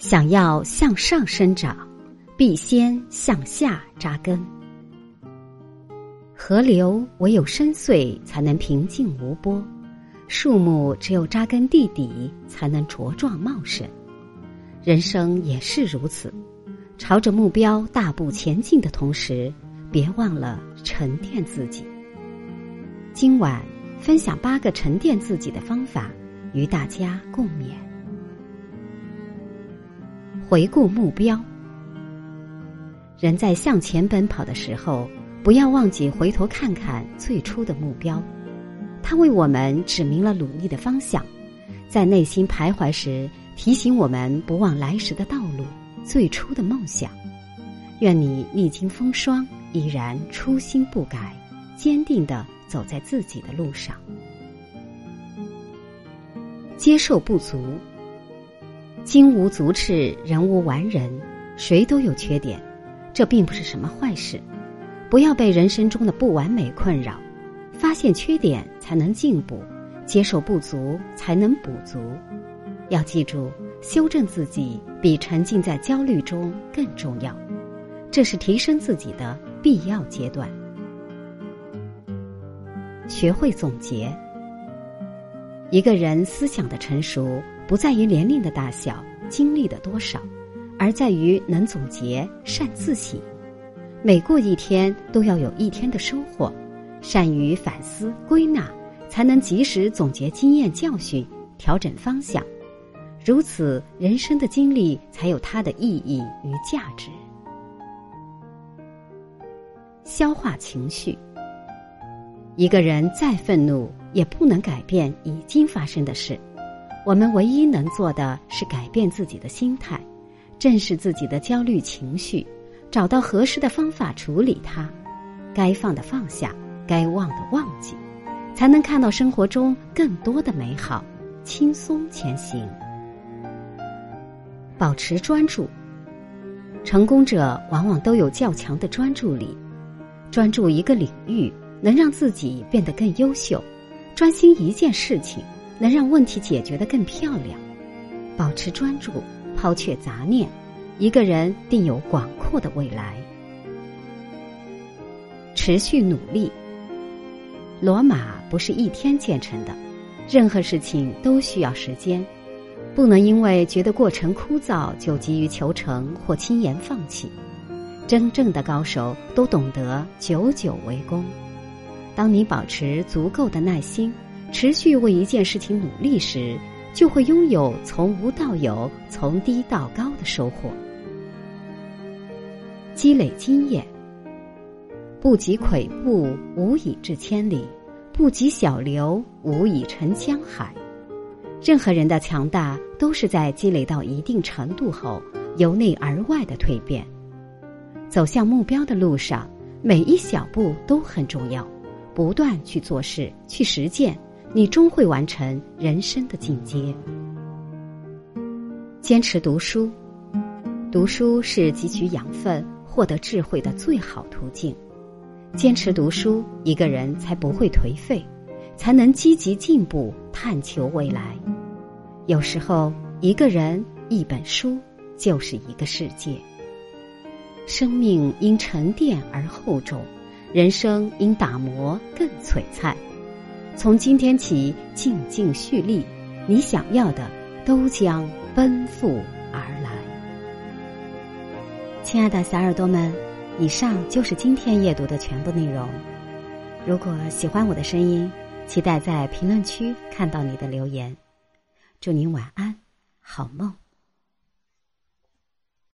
想要向上生长，必先向下扎根。河流唯有深邃，才能平静无波；树木只有扎根地底，才能茁壮茂盛。人生也是如此，朝着目标大步前进的同时，别忘了沉淀自己。今晚分享八个沉淀自己的方法，与大家共勉。回顾目标，人在向前奔跑的时候，不要忘记回头看看最初的目标，它为我们指明了努力的方向，在内心徘徊时。提醒我们不忘来时的道路，最初的梦想。愿你历经风霜，依然初心不改，坚定的走在自己的路上。接受不足，金无足赤，人无完人，谁都有缺点，这并不是什么坏事。不要被人生中的不完美困扰，发现缺点才能进步，接受不足才能补足。要记住，修正自己比沉浸在焦虑中更重要，这是提升自己的必要阶段。学会总结。一个人思想的成熟，不在于年龄的大小、经历的多少，而在于能总结、善自省。每过一天，都要有一天的收获。善于反思归纳，才能及时总结经验教训，调整方向。如此，人生的经历才有它的意义与价值。消化情绪。一个人再愤怒，也不能改变已经发生的事。我们唯一能做的是改变自己的心态，正视自己的焦虑情绪，找到合适的方法处理它。该放的放下，该忘的忘记，才能看到生活中更多的美好，轻松前行。保持专注。成功者往往都有较强的专注力，专注一个领域能让自己变得更优秀，专心一件事情能让问题解决的更漂亮。保持专注，抛却杂念，一个人定有广阔的未来。持续努力。罗马不是一天建成的，任何事情都需要时间。不能因为觉得过程枯燥就急于求成或轻言放弃。真正的高手都懂得久久为功。当你保持足够的耐心，持续为一件事情努力时，就会拥有从无到有、从低到高的收获。积累经验，不积跬步，无以至千里；不积小流，无以成江海。任何人的强大，都是在积累到一定程度后，由内而外的蜕变。走向目标的路上，每一小步都很重要。不断去做事，去实践，你终会完成人生的进阶。坚持读书，读书是汲取养分、获得智慧的最好途径。坚持读书，一个人才不会颓废。才能积极进步，探求未来。有时候，一个人、一本书就是一个世界。生命因沉淀而厚重，人生因打磨更璀璨。从今天起，静静蓄力，你想要的都将奔赴而来。亲爱的小耳朵们，以上就是今天阅读的全部内容。如果喜欢我的声音，期待在评论区看到你的留言，祝您晚安，好梦。